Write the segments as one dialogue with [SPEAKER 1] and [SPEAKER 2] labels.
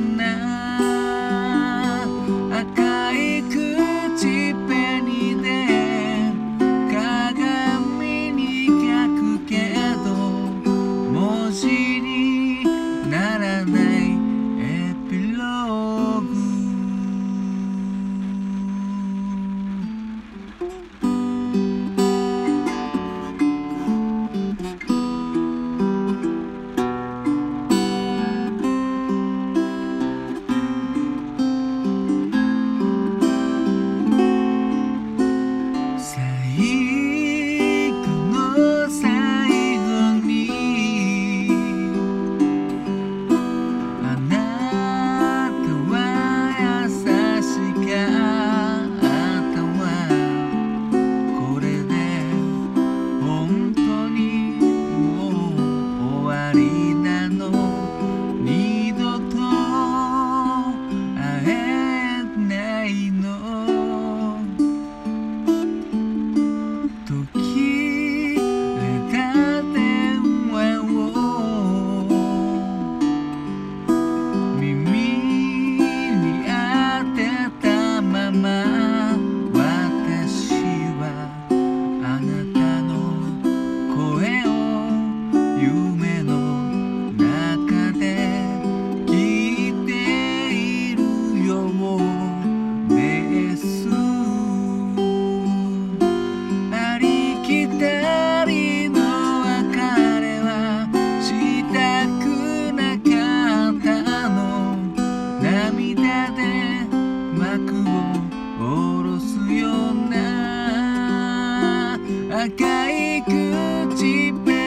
[SPEAKER 1] よ赤い唇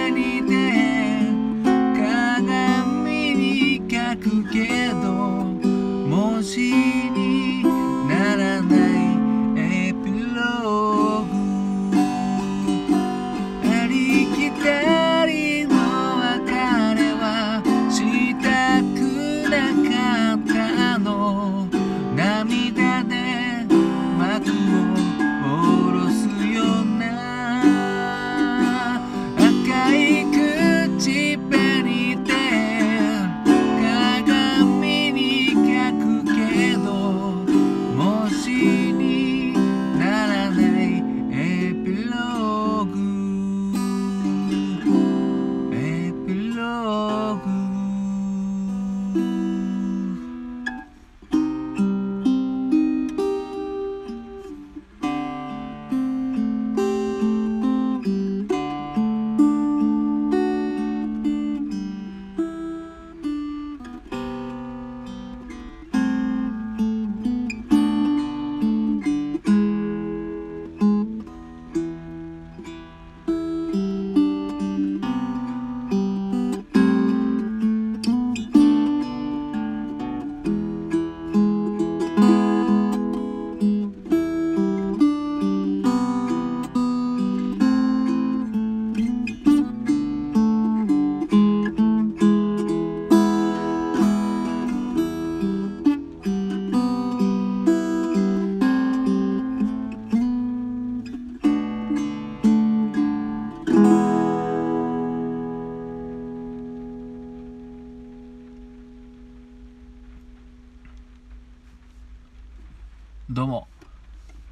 [SPEAKER 1] どうも。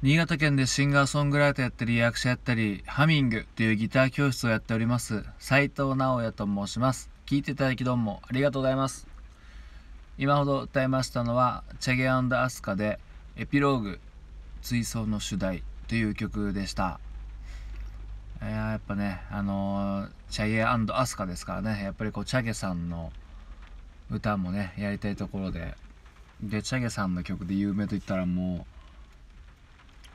[SPEAKER 1] 新潟県でシンガーソングライターやったり役者やったりハミングというギター教室をやっております斉藤直也と申します。聞いていただきどうもありがとうございます。今ほど歌いましたのはチェゲアスカでエピローグ追走の主題という曲でした。いややっぱねあのチャゲアスカですからね。やっぱりこうチャゲさんの歌もねやりたいところで。でチャゲさんの曲で有名と言ったらもう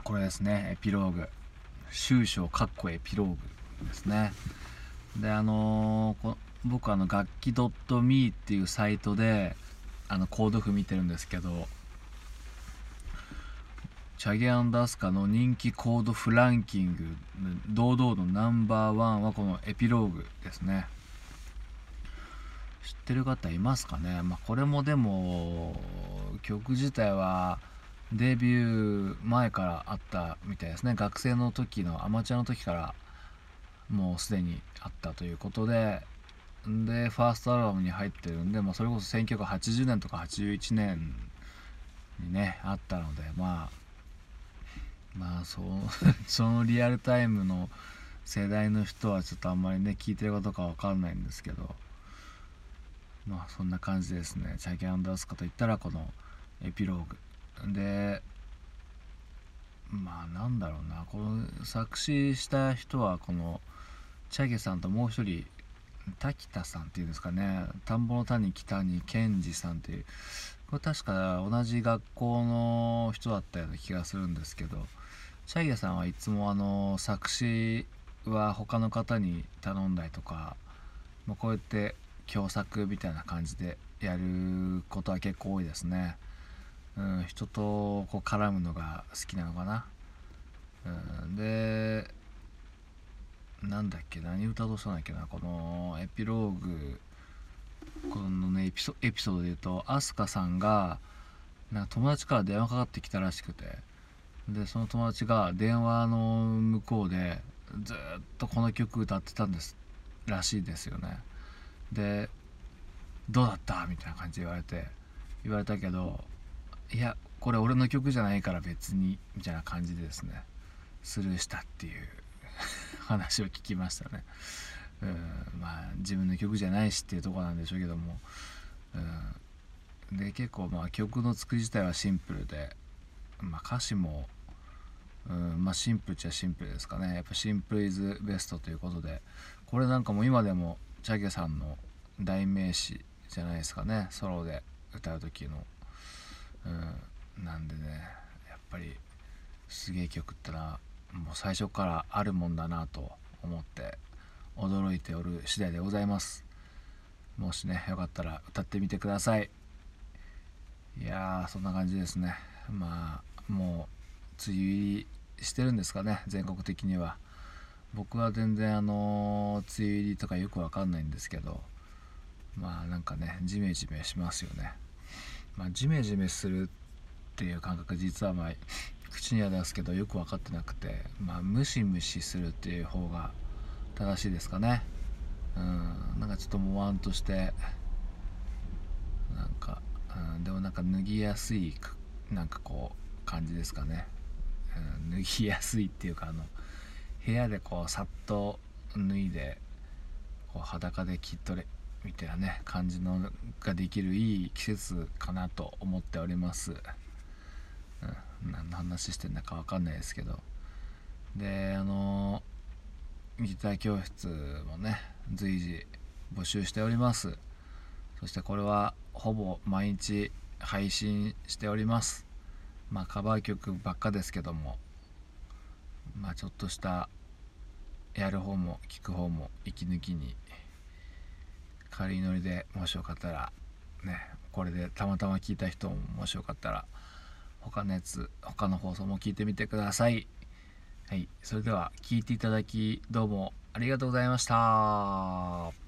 [SPEAKER 1] これですね。エピローグ。終章かっこエピローグですね。であのー、僕あの楽器 .me っていうサイトであのコード譜見てるんですけどチャゲアンダスカの人気コード譜ランキング堂々のナンバーワンはこのエピローグですね。知ってる方いますかね？まあこれもでも曲自体はデビュー前からあったみたいですね。学生の時のアマチュアの時からもうすでにあったということで。でファーストアルバムに入ってるんで、まあ、それこそ1980年とか81年にねあったのでまあまあそ そのリアルタイムの世代の人はちょっとあんまりね聞いてることかわかんないんですけど。まあそんな感じですね。チャゲアンダースカといったらこのエピローグ。でまあなんだろうな。この作詞した人はこのチャゲさんともう一人滝田さんっていうんですかね。田んぼの谷北に健二さんっていう。これ確か同じ学校の人だったような気がするんですけど。チャゲさんはいつもあの作詞は他の方に頼んだりとか、まあ、こうやって共作みたいな感じでやることは結構多いですね。うん、人とこう絡むのが好きなのかな。うん、でなんだっけ何歌としたんだっけなこのエピローグこのねエピソードで言うと飛鳥さんがなんか友達から電話かかってきたらしくてでその友達が電話の向こうでずっとこの曲歌ってたんですらしいですよねで「どうだった?」みたいな感じで言われて言われたけど「いやこれ俺の曲じゃないから別に」みたいな感じでですねスルーしたっていう 話を聞きましたね。うんまあ自分の曲じゃないしっていうとこなんでしょうけども、うん、で結構まあ曲の作り自体はシンプルで、まあ、歌詞も、うんまあ、シンプルっちゃシンプルですかね。やっぱシンプルイズベストということで。これなんかも今でもチャゲさんの代名詞じゃないですかね。ソロで歌う時の、うん、なんでねやっぱりすげえ曲ってのはもう最初からあるもんだなと思って驚いておる次第でございます。もしねよかったら歌ってみてください。いやーそんな感じですね。まあもう梅雨入りしてるんですかね全国的には。僕は全然あのー、梅雨入りとかよくわかんないんですけどまあなんかねジメジメしますよね。まあジメジメするっていう感覚実はまあ 口には出すけどよく分かってなくてまあムシムシするっていう方が正しいですかね。うん。なんかちょっともわんとしてなんか、うん、でもなんか脱ぎやすいなんかこう感じですかね、うん、脱ぎやすいっていうかあの部屋でこうさっと脱いでこう裸で着っとれみたいなね感じのができるいい季節かなと思っております。うん、何の話してんだか分かんないですけど。であのギター教室もね随時募集しております。そしてこれはほぼ毎日配信しております。まあカバー曲ばっかですけども。まあちょっとしたやる方も聞く方も息抜きに軽いノリでもしよかったらねこれでたまたま聞いた人ももしよかったら他のやつ他の放送も聞いてみてください。はいそれでは聞いていただきどうもありがとうございました。